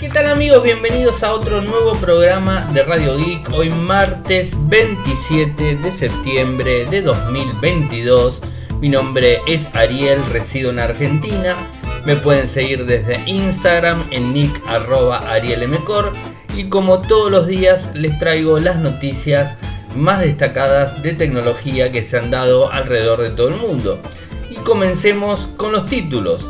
¿Qué tal amigos? Bienvenidos a otro nuevo programa de Radio Geek. Hoy martes 27 de septiembre de 2022. Mi nombre es Ariel, resido en Argentina. Me pueden seguir desde Instagram en nick y como todos los días les traigo las noticias más destacadas de tecnología que se han dado alrededor de todo el mundo. Y comencemos con los títulos.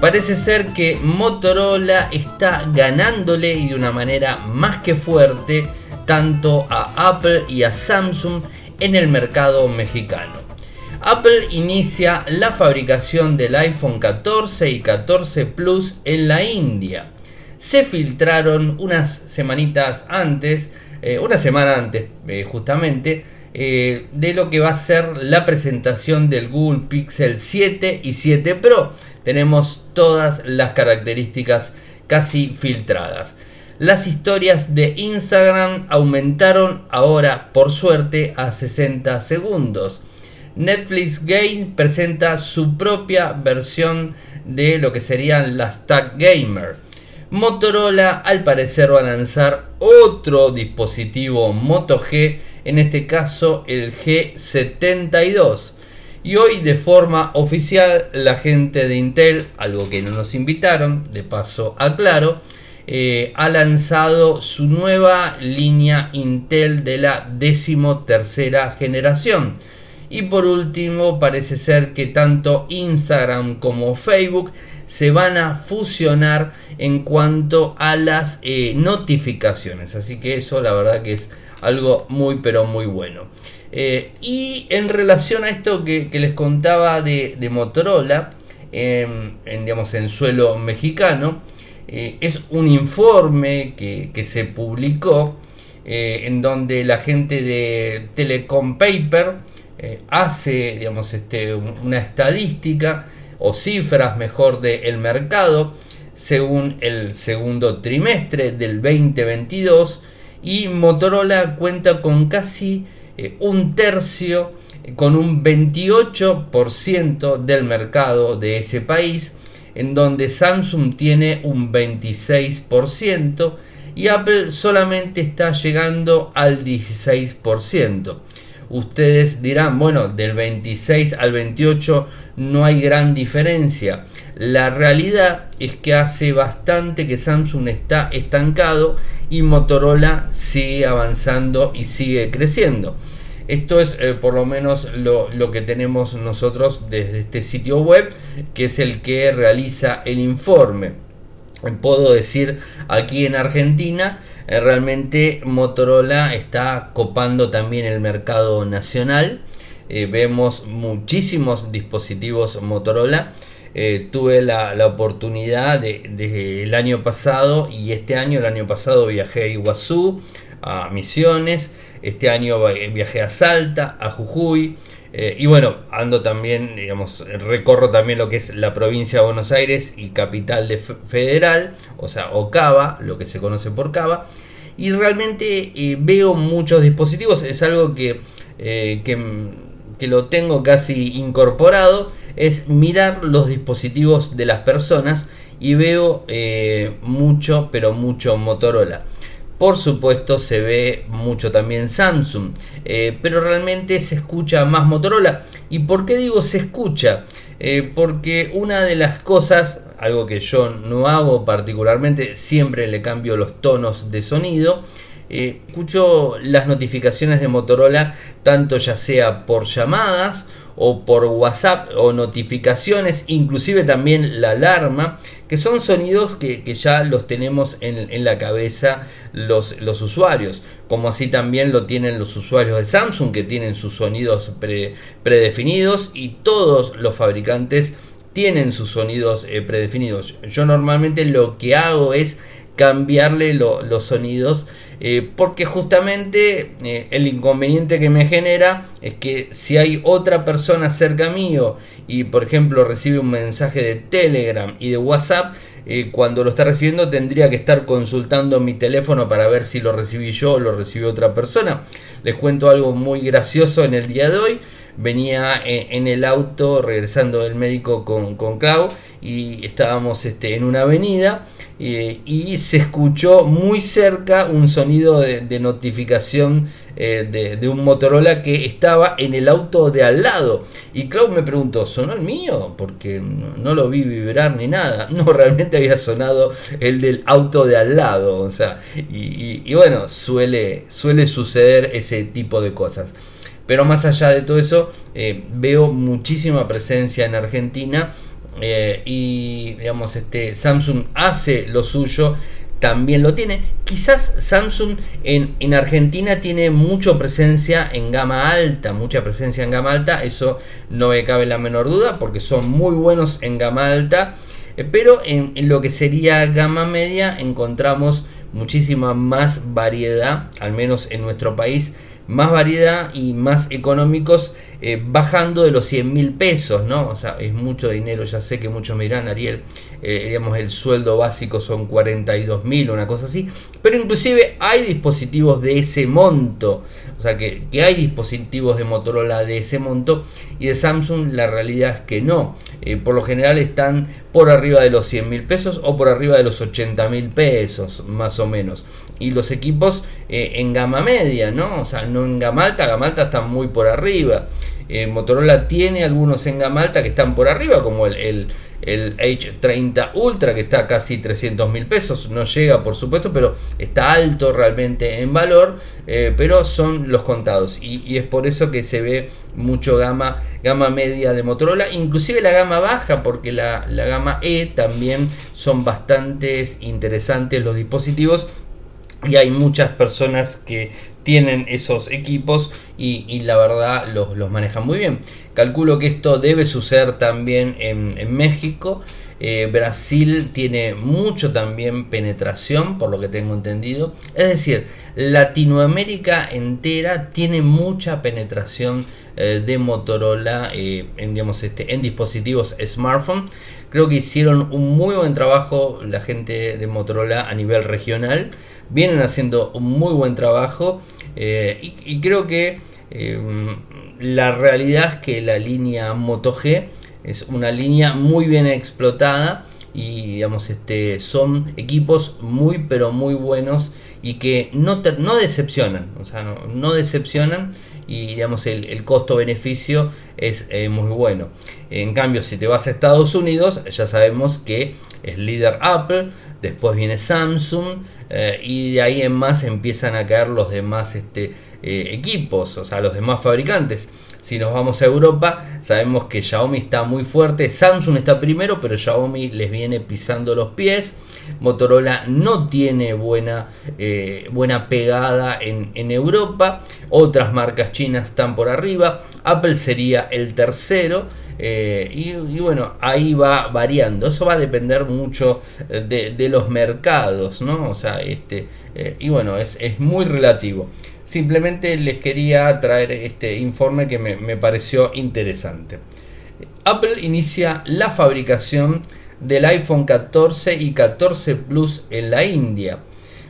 Parece ser que Motorola está ganándole y de una manera más que fuerte tanto a Apple y a Samsung en el mercado mexicano. Apple inicia la fabricación del iPhone 14 y 14 Plus en la India. Se filtraron unas semanitas antes, eh, una semana antes eh, justamente, eh, de lo que va a ser la presentación del Google Pixel 7 y 7 Pro tenemos todas las características casi filtradas. Las historias de Instagram aumentaron ahora, por suerte, a 60 segundos. Netflix Game presenta su propia versión de lo que serían las Tag Gamer. Motorola al parecer va a lanzar otro dispositivo Moto G, en este caso el G72. Y hoy de forma oficial la gente de Intel, algo que no nos invitaron, de paso aclaro, eh, ha lanzado su nueva línea Intel de la decimotercera generación. Y por último, parece ser que tanto Instagram como Facebook se van a fusionar en cuanto a las eh, notificaciones. Así que eso la verdad que es algo muy pero muy bueno. Eh, y en relación a esto que, les contaba de, Motorola, en, digamos, en suelo mexicano, eh, es un informe que, se publicó eh, en donde la gente de Telecom Paper hace digamos, este, una estadística o cifras mejor del mercado según el segundo trimestre del 2022 y Motorola cuenta con casi eh, un tercio eh, con un 28% del mercado de ese país, en donde Samsung tiene un 26% y Apple solamente está llegando al 16%. Ustedes dirán, bueno, del 26 al 28 no hay gran diferencia. La realidad es que hace bastante que Samsung está estancado y Motorola sigue avanzando y sigue creciendo. Esto es eh, por lo menos lo, que tenemos nosotros desde este sitio web, que es el que realiza el informe. Puedo decir aquí en Argentina, eh, realmente Motorola está copando también el mercado nacional. Eh, vemos muchísimos dispositivos Motorola. tuve la, oportunidad de, el año pasado y este año, el año pasado viajé a Iguazú, a Misiones, este año viajé a Salta, a Jujuy. Eh, y bueno, ando también, digamos, recorro también lo que es la provincia de Buenos Aires y capital de federal, o sea, o Cava, lo que se conoce por Cava. Y realmente eh, veo muchos dispositivos, es algo que, eh, que, que, lo tengo casi incorporado, es mirar los dispositivos de las personas y veo mucho, pero mucho Motorola. Por supuesto se ve mucho también Samsung, eh, pero realmente se escucha más Motorola. ¿Y por qué digo se escucha? Eh, porque una de las cosas, algo que yo no hago particularmente, siempre le cambio los tonos de sonido. Eh, escucho las notificaciones de Motorola tanto ya sea por llamadas o por WhatsApp o notificaciones, inclusive también la alarma, que son sonidos que, ya los tenemos en, la cabeza los, los, usuarios, como así también lo tienen los usuarios de Samsung, que tienen sus sonidos predefinidos y todos los fabricantes tienen sus sonidos eh, predefinidos. Yo normalmente lo que hago es cambiarle los sonidos eh, porque justamente eh, el inconveniente que me genera es que si hay otra persona cerca mío y por ejemplo recibe un mensaje de Telegram y de WhatsApp, eh, cuando lo está recibiendo tendría que estar consultando mi teléfono para ver si lo recibí yo o lo recibió otra persona. Les cuento algo muy gracioso en el día de hoy. venía en, el auto regresando del médico con, con Clau y estábamos este, en una avenida y se escuchó muy cerca un sonido de, notificación eh, de, un Motorola que estaba en el auto de al lado. Y Clau me preguntó, ¿sonó el mío? Porque no, lo vi vibrar ni nada. No, realmente había sonado el del auto de al lado. O sea, y, bueno, suele, suele suceder ese tipo de cosas. Pero más allá de todo eso, eh, veo muchísima presencia en Argentina eh, y digamos este Samsung hace lo suyo también lo tiene. Quizás Samsung en, en, Argentina tiene mucha presencia en gama alta mucha presencia en gama alta eso no me cabe la menor duda porque son muy buenos en gama alta. Eh, pero en, en lo que sería gama media encontramos muchísima más variedad al menos en nuestro país más variedad y más económicos eh, bajando de los 100 mil pesos, ¿no? O sea, es mucho dinero, ya sé que muchos me dirán, Ariel, eh, digamos, el sueldo básico son 42 mil, una cosa así, pero inclusive hay dispositivos de ese monto, o sea, que, hay dispositivos de Motorola de ese monto y de Samsung la realidad es que no, eh, por lo general están por arriba de los 100 mil pesos o por arriba de los 80 mil pesos, más o menos. Y los equipos en gama media, ¿no? O sea, no en gama alta, gama alta están muy por arriba. Eh, Motorola tiene algunos en gama alta que están por arriba, como el, el, H30 Ultra, que está casi 300 mil pesos. No llega, por supuesto, pero está alto realmente en valor, eh, pero son los contados. Y, es por eso que se ve mucho gama, gama media de Motorola, inclusive la gama baja, porque la, la gama E también son bastante interesantes los dispositivos y hay muchas personas que tienen esos equipos y, la verdad los, los, manejan muy bien. Calculo que esto debe suceder también en, México. Eh, Brasil tiene mucho también penetración, por lo que tengo entendido. Es decir, Latinoamérica entera tiene mucha penetración eh, de Motorola eh, en, digamos, este, en dispositivos smartphone. Creo que hicieron un muy buen trabajo la gente de Motorola a nivel regional vienen haciendo un muy buen trabajo eh, y, creo que eh, la realidad es que la línea Moto G es una línea muy bien explotada y digamos este son equipos muy pero muy buenos y que no, no decepcionan o sea no, decepcionan y digamos el, costo beneficio es eh, muy bueno. En cambio si te vas a Estados Unidos ya sabemos que es líder Apple después viene Samsung eh, y de ahí en más empiezan a caer los demás este, eh, equipos, o sea, los demás fabricantes. Si nos vamos a Europa, sabemos que Xiaomi está muy fuerte, Samsung está primero, pero Xiaomi les viene pisando los pies. Motorola no tiene buena, eh, buena pegada en, en, Europa, otras marcas chinas están por arriba, Apple sería el tercero eh, y, bueno, ahí va variando. Eso va a depender mucho eh, de, los mercados, ¿no? O sea, este, eh, y bueno, es, muy relativo. Simplemente les quería traer este informe que me pareció interesante. Apple inicia la fabricación del iPhone 14 y 14 Plus en la India.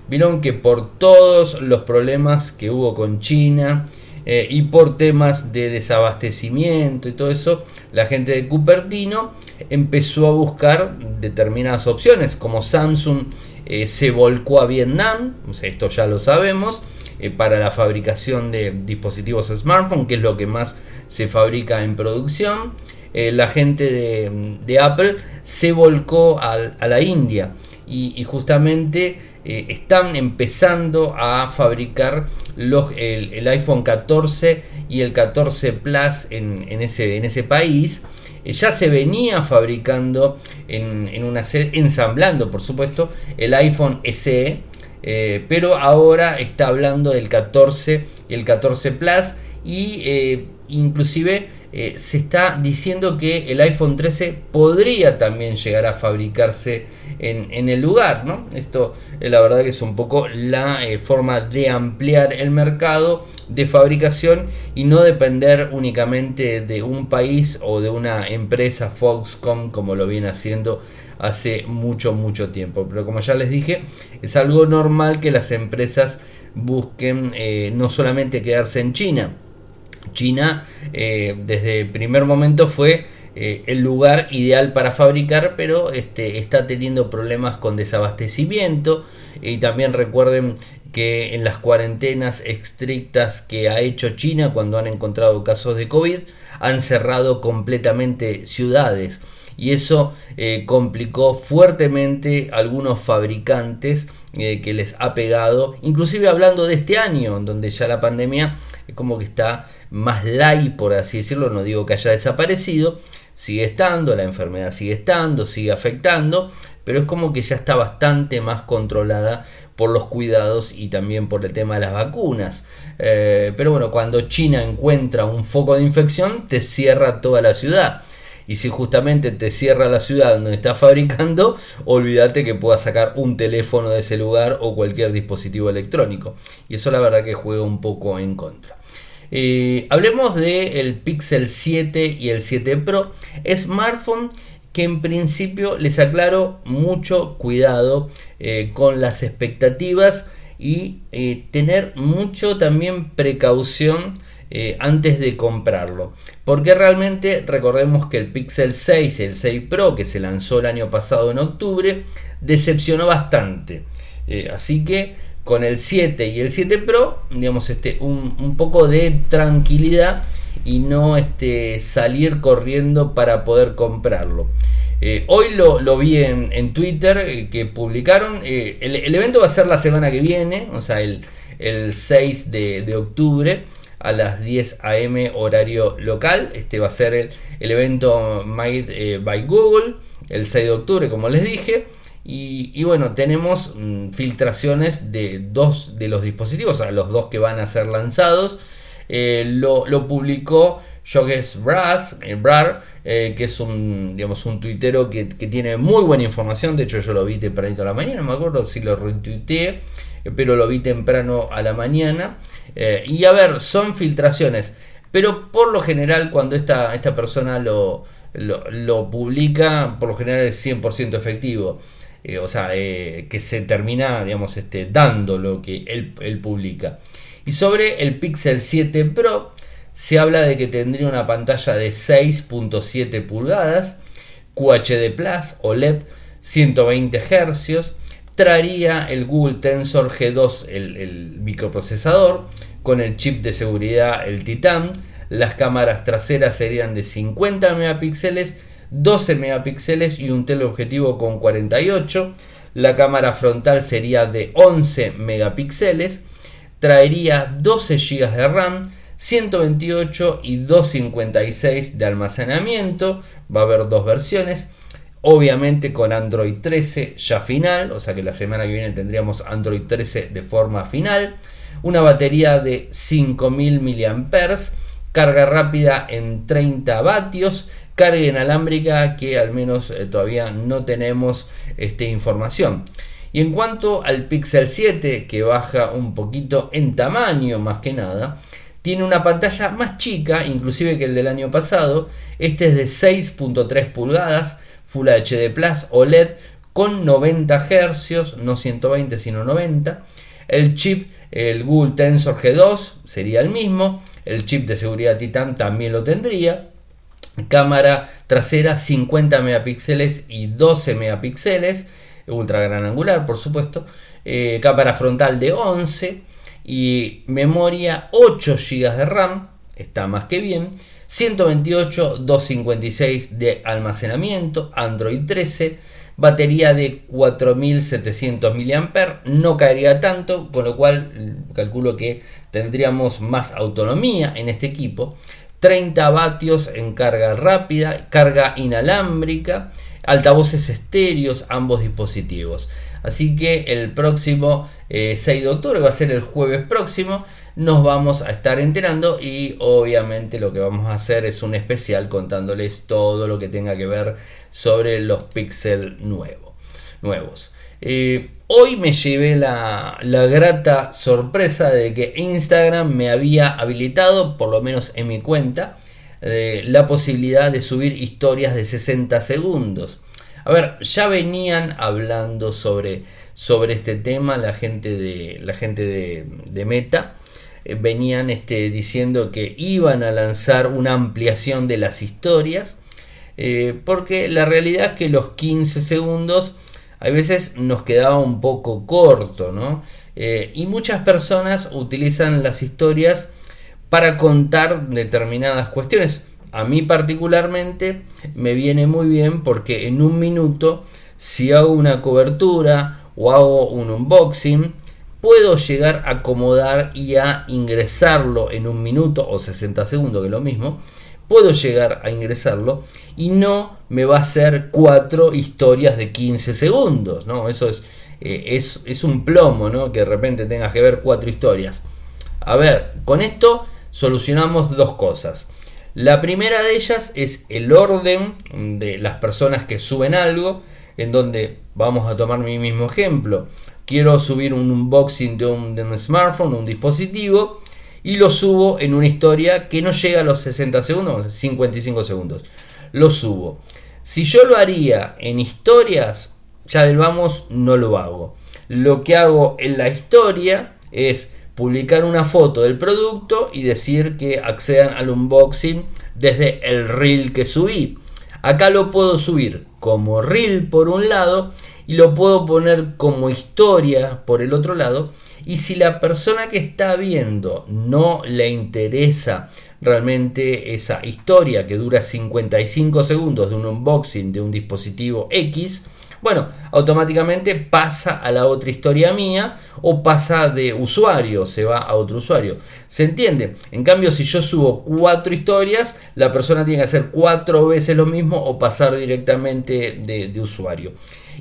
Vieron que por todos los problemas que hubo con China, eh, y por temas de desabastecimiento y todo eso, la gente de Cupertino empezó a buscar determinadas opciones, como Samsung eh, se volcó a Vietnam, esto ya lo sabemos, eh, para la fabricación de dispositivos smartphone, que es lo que más se fabrica en producción. la gente de, Apple se volcó a, la India y justamente están empezando a fabricar los, el, iPhone 14 y el 14 Plus en, ese, en ese país. Eh, ya se venía fabricando en, en una ensamblando por supuesto el iPhone SE, eh, pero ahora está hablando del 14 y el 14 Plus y inclusive se está diciendo que el iPhone 13 podría también llegar a fabricarse en, el lugar. ¿no? Esto eh, la verdad que es un poco la eh, forma de ampliar el mercado de fabricación y no depender únicamente de un país o de una empresa Foxconn como lo viene haciendo hace mucho mucho tiempo pero como ya les dije es algo normal que las empresas busquen eh, no solamente quedarse en China China eh, desde el primer momento fue eh, el lugar ideal para fabricar, pero este, está teniendo problemas con desabastecimiento. Y también recuerden que en las cuarentenas estrictas que ha hecho China cuando han encontrado casos de COVID, han cerrado completamente ciudades. Y eso eh, complicó fuertemente a algunos fabricantes que les ha pegado, inclusive hablando de este año, donde ya la pandemia es como que está más light, por así decirlo, no digo que haya desaparecido, sigue estando, la enfermedad sigue estando, sigue afectando, pero es como que ya está bastante más controlada por los cuidados y también por el tema de las vacunas. Eh, pero bueno, cuando China encuentra un foco de infección, te cierra toda la ciudad. Y si justamente te cierra la ciudad donde está fabricando, olvídate que puedas sacar un teléfono de ese lugar o cualquier dispositivo electrónico. Y eso la verdad que juega un poco en contra. Eh, hablemos del Pixel 7 y el 7 Pro, smartphone que en principio les aclaro mucho cuidado eh, con las expectativas y eh, tener mucho también precaución antes de comprarlo. Porque realmente recordemos que el Pixel 6 y el 6 Pro que se lanzó el año pasado en octubre decepcionó bastante. así que con el 7 y el 7 Pro, digamos, este, un, poco de tranquilidad y no este, salir corriendo para poder comprarlo. Eh, hoy lo, vi en, Twitter eh, que publicaron, eh, el, evento va a ser la semana que viene, o sea, el, 6 de, octubre a las 10 am horario local. Este va a ser el, el evento Made by Google, el 6 de octubre, como les dije. Y, bueno, tenemos mm, filtraciones de dos de los dispositivos, o sea, los dos que van a ser lanzados. Eh, lo, publicó Jogues Brass, eh, Brar, eh, que es un, digamos, un tuitero que, tiene muy buena información. De hecho, yo lo vi tempranito a la mañana, no me acuerdo si lo retuiteé, pero lo vi temprano a la mañana. y a ver, son filtraciones, pero por lo general, cuando esta, esta persona lo, lo publica, por lo general es 100% efectivo. Eh, o sea, eh, que se termina, digamos, este, dando lo que él, publica. Y sobre el Pixel 7 Pro, se habla de que tendría una pantalla de 6.7 pulgadas, QHD Plus OLED 120 Hz, traería el Google Tensor G2, el, el, microprocesador, con el chip de seguridad, el Titan. Las cámaras traseras serían de 50 megapíxeles 12 megapíxeles y un teleobjetivo con 48. La cámara frontal sería de 11 megapíxeles. Traería 12 GB de RAM, 128 y 256 de almacenamiento. Va a haber dos versiones. Obviamente con Android 13 ya final, o sea que la semana que viene tendríamos Android 13 de forma final. Una batería de 5000 mAh, carga rápida en 30 vatios carga inalámbrica que al menos eh, todavía no tenemos este, información. Y en cuanto al Pixel 7, que baja un poquito en tamaño más que nada, tiene una pantalla más chica, inclusive que el del año pasado. Este es de 6.3 pulgadas, Full HD Plus OLED con 90 Hz, no 120 sino 90. El chip, el Google Tensor G2 sería el mismo. El chip de seguridad Titan también lo tendría. Cámara trasera 50 megapíxeles y 12 megapíxeles, ultra gran angular por supuesto. Eh, cámara frontal de 11 y memoria 8 GB de RAM, está más que bien. 128, 256 de almacenamiento, Android 13, batería de 4700 mAh, no caería tanto, con lo cual mm, calculo que tendríamos más autonomía en este equipo. 30 vatios en carga rápida, carga inalámbrica, altavoces estéreos, ambos dispositivos. Así que el próximo 6 eh, de octubre, va a ser el jueves próximo, nos vamos a estar enterando y obviamente lo que vamos a hacer es un especial contándoles todo lo que tenga que ver sobre los Pixel nuevos. Eh, hoy me llevé la, grata sorpresa de que Instagram me había habilitado, por lo menos en mi cuenta, eh, la posibilidad de subir historias de 60 segundos. A ver, ya venían hablando sobre, sobre este tema la gente de, la gente de, Meta. eh, venían este, diciendo que iban a lanzar una ampliación de las historias, eh, porque la realidad es que los 15 segundos a veces nos quedaba un poco corto, ¿no? Eh, y muchas personas utilizan las historias para contar determinadas cuestiones. A mí particularmente me viene muy bien porque en un minuto, si hago una cobertura o hago un unboxing, puedo llegar a acomodar y a ingresarlo en un minuto o 60 segundos, que es lo mismo, puedo llegar a ingresarlo y no me va a hacer cuatro historias de 15 segundos, ¿no? Eso es, eh, es, es, un plomo, ¿no? Que de repente tengas que ver cuatro historias. A ver, con esto solucionamos dos cosas. La primera de ellas es el orden de las personas que suben algo, en donde vamos a tomar mi mismo ejemplo. Quiero subir un unboxing de un, de un smartphone, un dispositivo, y lo subo en una historia que no llega a los 60 segundos, 55 segundos. Lo subo. Si yo lo haría en historias, ya del vamos, no lo hago. Lo que hago en la historia es publicar una foto del producto y decir que accedan al unboxing desde el reel que subí. Acá lo puedo subir como reel por un lado y lo puedo poner como historia por el otro lado y si la persona que está viendo no le interesa realmente esa historia que dura 55 segundos de un unboxing de un dispositivo X, bueno, automáticamente pasa a la otra historia mía o pasa de usuario, se va a otro usuario. ¿Se entiende? En cambio, si yo subo cuatro historias, la persona tiene que hacer cuatro veces lo mismo o pasar directamente de, usuario.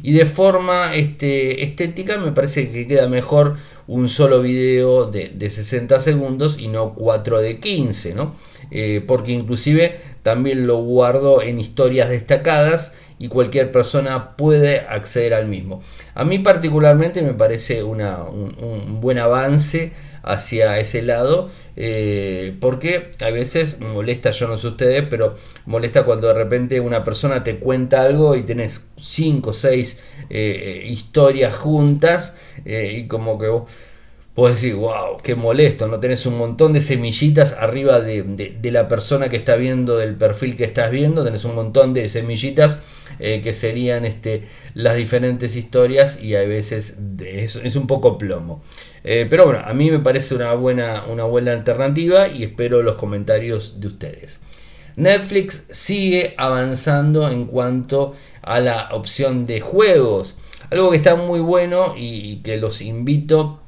Y de forma este, estética me parece que queda mejor un solo video de, 60 segundos y no 4 de 15, ¿no? Eh, porque inclusive también lo guardo en historias destacadas y cualquier persona puede acceder al mismo. A mí particularmente me parece una, un, buen avance hacia ese lado eh, porque a veces molesta, yo no sé ustedes, pero molesta cuando de repente una persona te cuenta algo y tenés 5 o 6 historias juntas eh, y como que vos podés decir, wow, qué molesto, no tenés un montón de semillitas arriba de, la persona que está viendo, del perfil que estás viendo, tenés un montón de semillitas eh, que serían este, las diferentes historias y a veces es, un poco plomo. Eh, pero bueno, a mí me parece una buena, una buena alternativa y espero los comentarios de ustedes. Netflix sigue avanzando en cuanto a la opción de juegos. Algo que está muy bueno y que los invito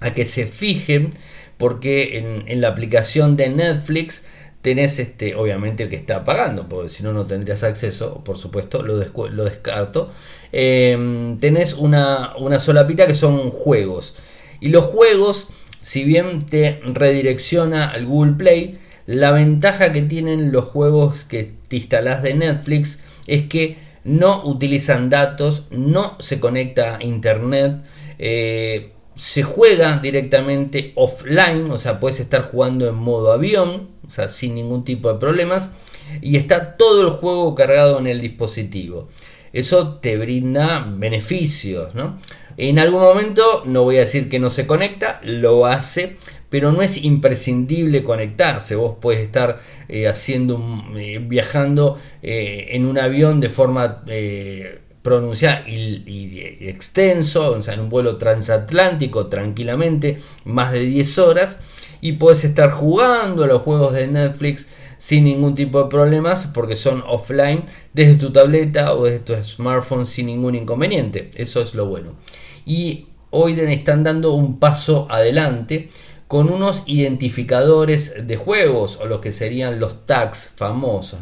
a que se fijen porque en, la aplicación de Netflix tenés este, obviamente el que está pagando, porque si no, no tendrías acceso, por supuesto, lo, lo descarto. Em, tenés una, una solapita que son juegos. Y los juegos, si bien te redirecciona al Google Play, la ventaja que tienen los juegos que te instalás de Netflix es que no utilizan datos, no se conecta a internet. Eh, se juega directamente offline, o sea, puedes estar jugando en modo avión, o sea, sin ningún tipo de problemas, y está todo el juego cargado en el dispositivo. Eso te brinda beneficios, ¿no? En algún momento, no voy a decir que no se conecta, lo hace, pero no es imprescindible conectarse. Vos puedes estar eh, haciendo, eh, viajando eh, en un avión de forma pronunciar y, extenso, o sea, en un vuelo transatlántico tranquilamente, más de 10 horas, y puedes estar jugando a los juegos de Netflix sin ningún tipo de problemas porque son offline desde tu tableta o desde tu smartphone sin ningún inconveniente. Eso es lo bueno. Y hoy están dando un paso adelante con unos identificadores de juegos o lo que serían los tags famosos.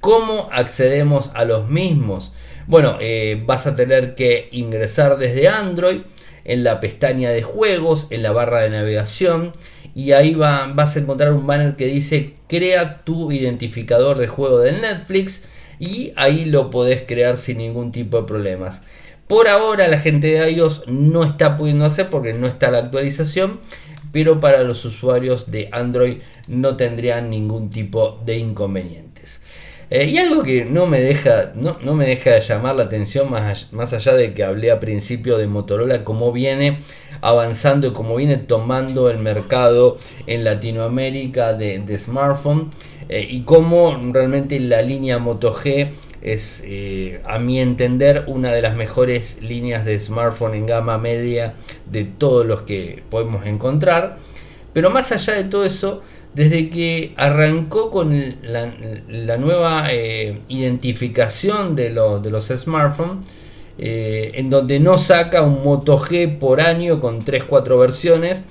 ¿Cómo accedemos a los mismos? Bueno, eh, vas a tener que ingresar desde Android en la pestaña de juegos, en la barra de navegación y ahí va, vas a encontrar un banner que dice crea tu identificador de juego de Netflix y ahí lo podés crear sin ningún tipo de problemas. Por ahora la gente de iOS no está pudiendo hacer porque no está la actualización, pero para los usuarios de Android no tendrían ningún tipo de inconvenientes. Eh, y algo que no me deja, no, no, me deja de llamar la atención, más, más allá de que hablé a principio de Motorola, cómo viene avanzando y cómo viene tomando el mercado en Latinoamérica de, de smartphone eh, y cómo realmente la línea Moto G es, eh, a mi entender, una de las mejores líneas de smartphone en gama media de todos los que podemos encontrar. Pero más allá de todo eso, desde que arrancó con la, nueva eh, identificación de, de, los smartphones, eh, en donde no saca un Moto G por año con 3-4 versiones,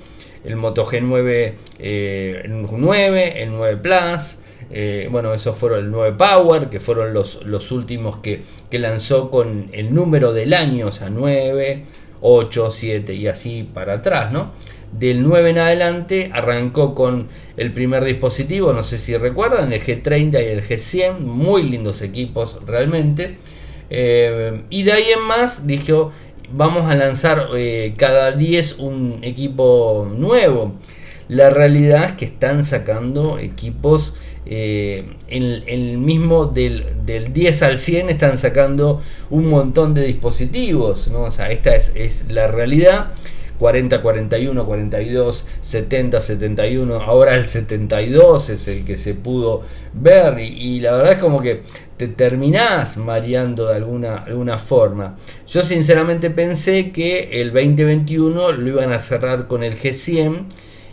el Moto G9, el 9, el 9 Plus, eh, bueno, esos fueron el 9 Power, que fueron los, los últimos que, que, lanzó con el número del año, o sea, 9, 8, 7 y así para atrás, ¿no? Del 9 en adelante arrancó con el primer dispositivo, no sé si recuerdan, el G30 y el G100, muy lindos equipos realmente. Eh, y de ahí en más dijo, vamos a lanzar eh, cada 10 un equipo nuevo. La realidad es que están sacando equipos eh, en, el mismo del, 10 al 100 están sacando un montón de dispositivos, ¿no? O sea, esta es, la realidad. 40, 41, 42, 70, 71, ahora el 72 es el que se pudo ver y, la verdad es como que te terminás mareando de alguna, alguna forma. Yo sinceramente pensé que el 2021 lo iban a cerrar con el G100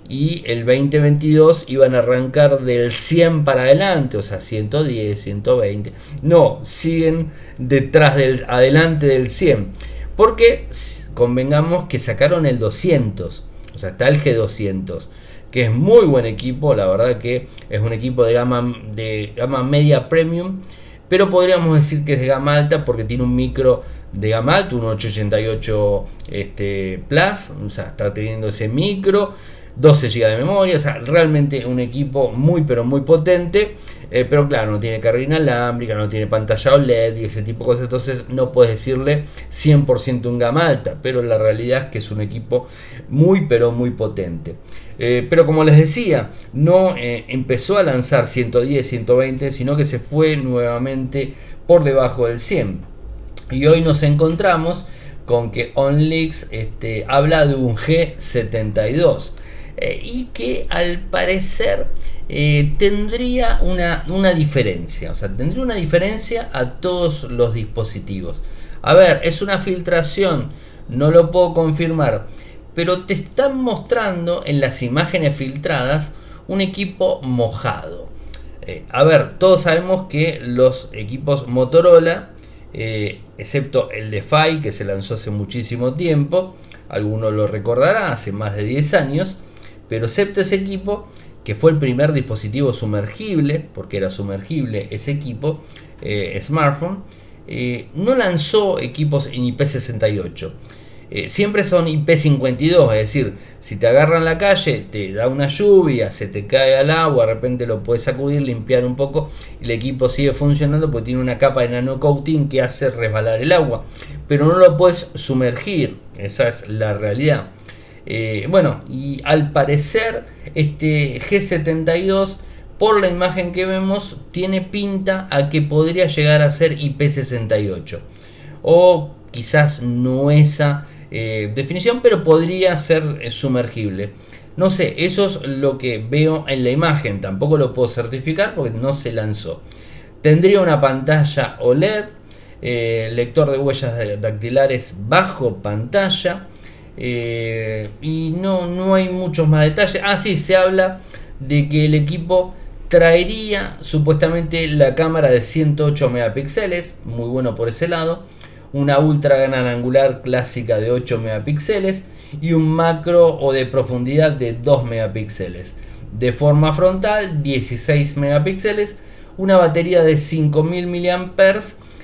y el 2022 iban a arrancar del 100 para adelante, o sea, 110, 120. No, siguen detrás del adelante del 100. Porque convengamos que sacaron el 200, o sea, está el G200, que es muy buen equipo, la verdad que es un equipo de gama de gama media premium, pero podríamos decir que es de gama alta porque tiene un micro de gama alta, un 888 este, Plus, o sea, está teniendo ese micro 12 GB de memoria, o sea, realmente un equipo muy pero muy potente. Eh, pero claro, no tiene carga inalámbrica, no tiene pantalla OLED y ese tipo de cosas. Entonces no puedes decirle 100% un gama alta. Pero la realidad es que es un equipo muy pero muy potente. Eh, pero como les decía, no eh, empezó a lanzar 110, 120, sino que se fue nuevamente por debajo del 100. Y hoy nos encontramos con que OnLeaks este, habla de un G72. Eh, y que al parecer eh, tendría una, una, diferencia, o sea, tendría una diferencia a todos los dispositivos. A ver, es una filtración, no lo puedo confirmar, pero te están mostrando en las imágenes filtradas un equipo mojado. Eh, a ver, todos sabemos que los equipos Motorola, excepto el DeFi que se lanzó hace muchísimo tiempo, alguno lo recordará, hace más de 10 años, pero excepto ese equipo, que fue el primer dispositivo sumergible, porque era sumergible ese equipo, eh, smartphone, eh, no lanzó equipos en IP68. Eh, siempre son IP52, es decir, si te agarran la calle, te da una lluvia, se te cae al agua, de repente lo puedes sacudir, limpiar un poco, y el equipo sigue funcionando porque tiene una capa de nanocoating que hace resbalar el agua, pero no lo puedes sumergir, esa es la realidad. Eh, bueno, y al parecer este G72, por la imagen que vemos, tiene pinta a que podría llegar a ser IP68. O quizás no esa eh, definición, pero podría ser eh, sumergible. No sé, eso es lo que veo en la imagen. Tampoco lo puedo certificar porque no se lanzó. Tendría una pantalla OLED, lector de huellas dactilares bajo pantalla. Eh, y no, no hay muchos más detalles. Ah, sí, se habla de que el equipo traería supuestamente la cámara de 108 megapíxeles, muy bueno por ese lado, una ultra gran angular clásica de 8 megapíxeles y un macro o de profundidad de 2 megapíxeles. De forma frontal 16 megapíxeles, una batería de 5000 mAh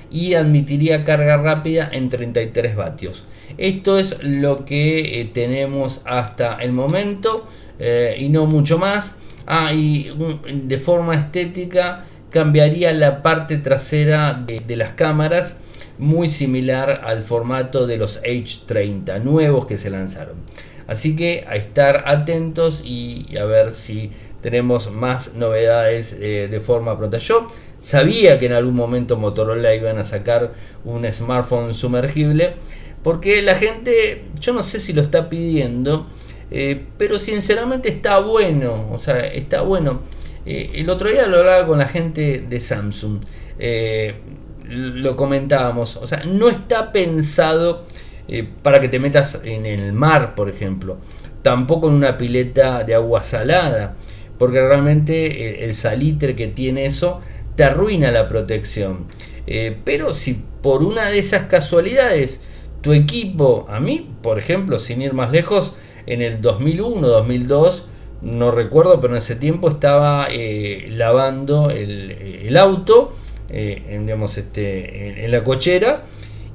y admitiría carga rápida en 33 vatios. Esto es lo que eh, tenemos hasta el momento eh, y no mucho más. Ah, y de forma estética cambiaría la parte trasera de, las cámaras muy similar al formato de los H30 nuevos que se lanzaron. Así que a estar atentos y a ver si tenemos más novedades de forma pronta. Yo sabía que en algún momento Motorola iban a sacar un smartphone sumergible porque la gente, yo no sé si lo está pidiendo, eh, pero sinceramente está bueno, o sea, está bueno. Eh, el otro día lo hablaba con la gente de Samsung, eh, lo comentábamos, o sea, no está pensado para que te metas en el mar, por ejemplo, tampoco en una pileta de agua salada, porque realmente el salitre que tiene eso te arruina la protección. pero si por una de esas casualidades tu equipo, a mí, por ejemplo, sin ir más lejos, en el 2001, 2002, no recuerdo, pero en ese tiempo estaba eh, lavando el, auto, eh, en, digamos, este, en, la cochera,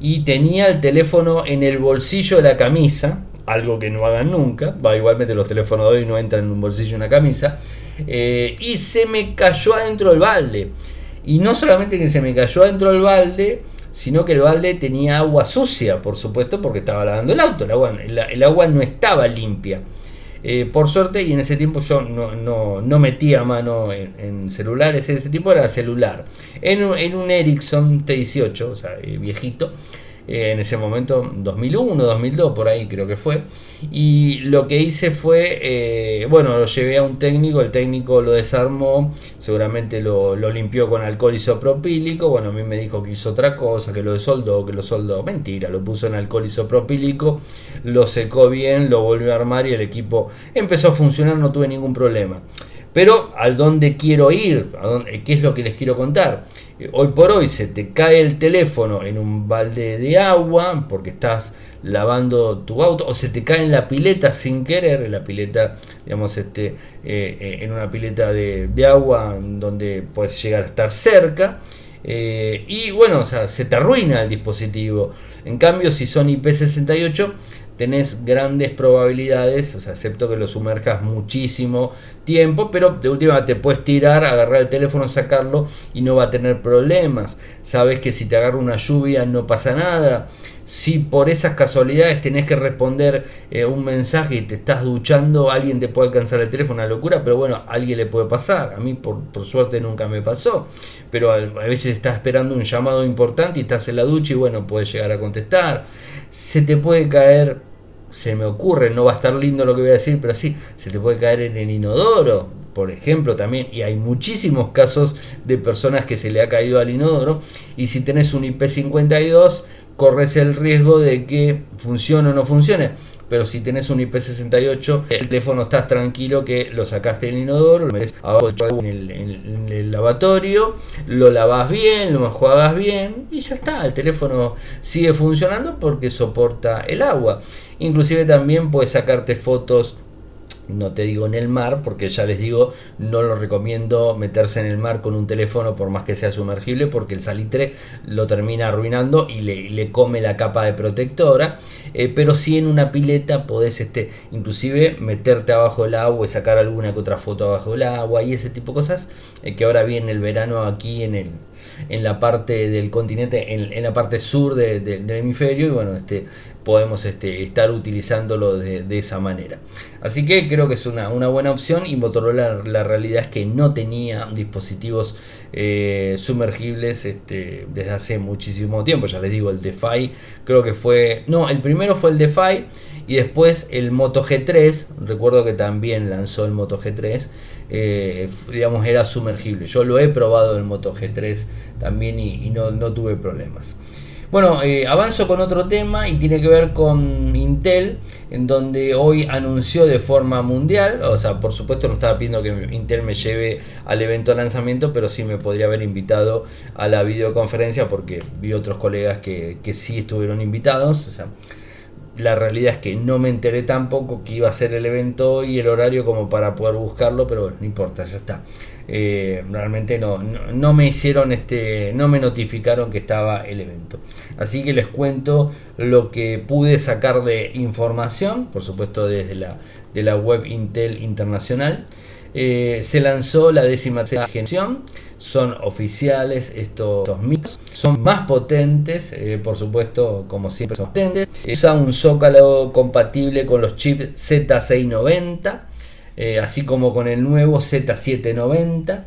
y tenía el teléfono en el bolsillo de la camisa, algo que no hagan nunca, va, igualmente los teléfonos de hoy no entran en un bolsillo una camisa, eh, y se me cayó adentro del balde. Y no solamente que se me cayó adentro del balde, sino que el balde tenía agua sucia, por supuesto, porque estaba lavando el auto, el agua, el, agua no estaba limpia. Eh, por suerte, y en ese tiempo yo no, metía mano en, celulares, ese tipo era celular. En, en un Ericsson T18, o sea, eh, viejito, eh, en ese momento, 2001, 2002, por ahí creo que fue. Y lo que hice fue, eh, bueno, lo llevé a un técnico, el técnico lo desarmó, seguramente lo, limpió con alcohol isopropílico, bueno, a mí me dijo que hizo otra cosa, que lo desoldó, que lo soldó, mentira, lo puso en alcohol isopropílico, lo secó bien, lo volvió a armar y el equipo empezó a funcionar, no tuve ningún problema. Pero al dónde quiero ir, ¿A dónde, qué es lo que les quiero contar hoy por hoy se te cae el teléfono en un balde de agua porque estás lavando tu auto o se te cae en la pileta sin querer, en la pileta, digamos, este, eh, eh, en una pileta de, agua donde puedes llegar a estar cerca. Eh, y bueno, o sea, se te arruina el dispositivo. En cambio, si son IP68, tenés grandes probabilidades, o sea, excepto que lo sumerjas muchísimo tiempo, pero de última te puedes tirar, agarrar el teléfono, sacarlo y no va a tener problemas. Sabes que si te agarra una lluvia no pasa nada. Si por esas casualidades tenés que responder eh, un mensaje y te estás duchando, alguien te puede alcanzar el teléfono, una locura, pero bueno, alguien le puede pasar. A mí por, suerte nunca me pasó, pero a, a veces estás esperando un llamado importante y estás en la ducha y bueno, puedes llegar a contestar. Se te puede caer se me ocurre, no va a estar lindo lo que voy a decir, pero sí, se te puede caer en el inodoro, por ejemplo, también, y hay muchísimos casos de personas que se le ha caído al inodoro, y si tenés un IP52, corres el riesgo de que funcione o no funcione. Pero si tenés un IP68, el teléfono estás tranquilo que lo sacaste del inodoro, lo metes abajo en el, en el lavatorio, lo lavas bien, lo enjuagas bien y ya está. El teléfono sigue funcionando porque soporta el agua. Inclusive también puedes sacarte fotos no te digo en el mar, porque ya les digo, no lo recomiendo meterse en el mar con un teléfono por más que sea sumergible, porque el salitre lo termina arruinando y le, come la capa de protectora. Eh, pero si en una pileta podés este, inclusive meterte abajo del agua y sacar alguna que otra foto abajo del agua y ese tipo de cosas, eh, que ahora viene el verano aquí en el, en la parte del continente, en, la parte sur del hemisferio, y bueno, este, podemos este, estar utilizándolo de, esa manera. Así que creo que es una, buena opción y Motorola la realidad es que no tenía dispositivos eh, sumergibles este, desde hace muchísimo tiempo. Ya les digo, el DeFi creo que fue... No, el primero fue el DeFi y después el Moto G3. Recuerdo que también lanzó el Moto G3. Eh, digamos, era sumergible. Yo lo he probado el Moto G3 también y, no tuve problemas. Bueno, eh, avanzo con otro tema y tiene que ver con Intel, en donde hoy anunció de forma mundial, o sea, por supuesto no estaba pidiendo que Intel me lleve al evento de lanzamiento, pero sí me podría haber invitado a la videoconferencia porque vi otros colegas que, que sí estuvieron invitados, o sea, la realidad es que no me enteré tampoco que iba a ser el evento y el horario como para poder buscarlo, pero no importa, ya está. Eh, realmente no, no, me hicieron este, no me notificaron que estaba el evento. Así que les cuento lo que pude sacar de información, por supuesto desde la, de la web Intel Internacional. Eh, se lanzó la décima generación, son oficiales estos micros, son más potentes, eh, por supuesto, como siempre son potentes. Usa un zócalo compatible con los chips Z690 eh, así como con el nuevo Z790.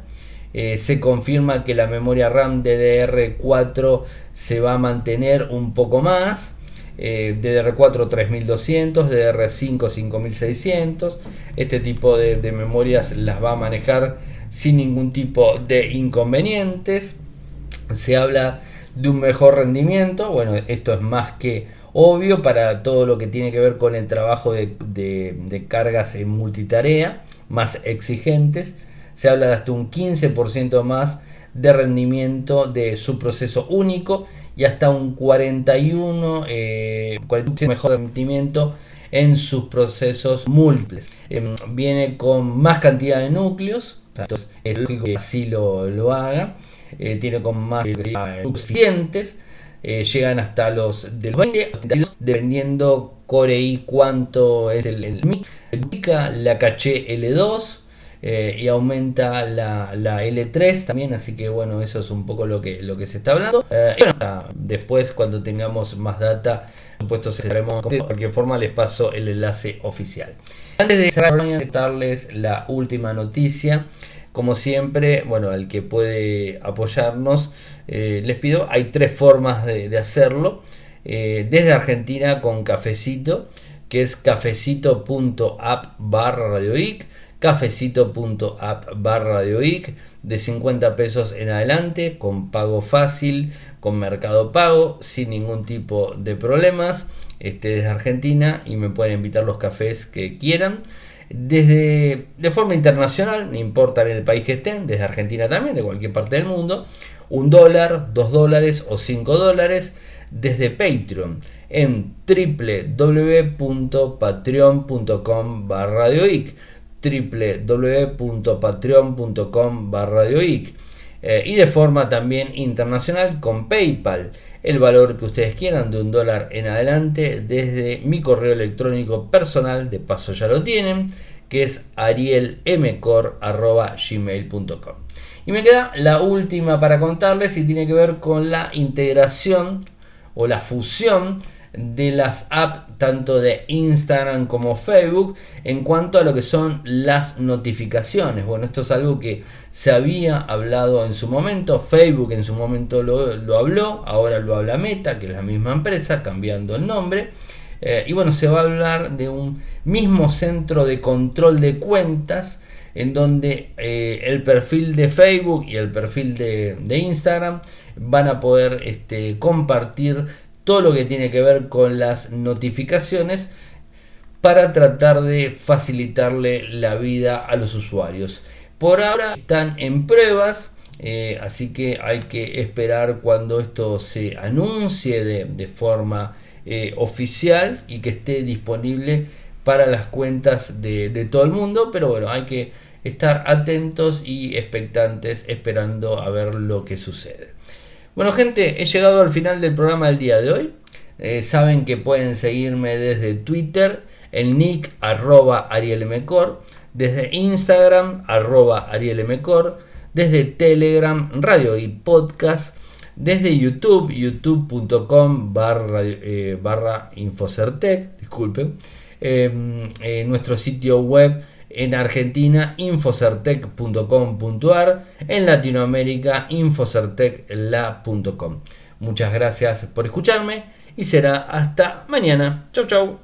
Eh, se confirma que la memoria RAM DDR4 se va a mantener un poco más. DDR4 3200, DDR5 5600. Este tipo de, de memorias las va a manejar sin ningún tipo de inconvenientes. Se habla de un mejor rendimiento. Bueno, esto es más que obvio para todo lo que tiene que ver con el trabajo de, cargas en multitarea más exigentes. Se habla de hasta un 15% más de rendimiento de su proceso único y hasta un 41, eh, mejor rendimiento en sus procesos múltiples. Em, viene con más cantidad de núcleos, entonces es lógico que así lo, lo haga. Eh, tiene con más suficientes. Eh, llegan hasta los de los 20, dependiendo Core i cuánto es el, el la caché L2 eh, y aumenta la, L3 también, así que bueno, eso es un poco lo que, lo que se está hablando. después cuando tengamos más data, por supuesto cerraremos de cualquier forma les paso el enlace oficial. Antes de cerrar, voy darles la última noticia. Como siempre, bueno, al que puede apoyarnos, eh, les pido, hay tres formas de, hacerlo. Eh, desde Argentina con Cafecito, que es cafecito.app barra radioic, cafecito.app barra radioic, de 50 pesos en adelante, con pago fácil, con mercado pago, sin ningún tipo de problemas. Este, desde Argentina y me pueden invitar los cafés que quieran desde de forma internacional, no importa en el país que estén, desde Argentina también, de cualquier parte del mundo, un dólar, dos dólares o cinco dólares desde Patreon en www.patreon.com barra www.patreon.com barra eh, y de forma también internacional con PayPal el valor que ustedes quieran de un dólar en adelante desde mi correo electrónico personal, de paso ya lo tienen, que es arielmcor.gmail.com. Y me queda la última para contarles y tiene que ver con la integración o la fusión de las apps tanto de Instagram como Facebook en cuanto a lo que son las notificaciones. Bueno, esto es algo que se había hablado en su momento, Facebook en su momento lo, habló, ahora lo habla Meta, que es la misma empresa, cambiando el nombre. Eh, y bueno, se va a hablar de un mismo centro de control de cuentas en donde eh, el perfil de Facebook y el perfil de, Instagram van a poder este, compartir todo lo que tiene que ver con las notificaciones para tratar de facilitarle la vida a los usuarios. Por ahora están en pruebas, eh, así que hay que esperar cuando esto se anuncie de, forma eh, oficial y que esté disponible para las cuentas de, de todo el mundo. Pero bueno, hay que estar atentos y expectantes esperando a ver lo que sucede. Bueno gente, he llegado al final del programa del día de hoy. Eh, saben que pueden seguirme desde Twitter, el nick arroba arielmecor, desde Instagram arroba arielmecor, desde Telegram, radio y podcast, desde YouTube, youtube.com barra, eh, barra infocertec, disculpen, em, nuestro sitio web en Argentina infocertec.com.ar, en Latinoamérica infocertecla.com. Muchas gracias por escucharme y será hasta mañana. Chau chau.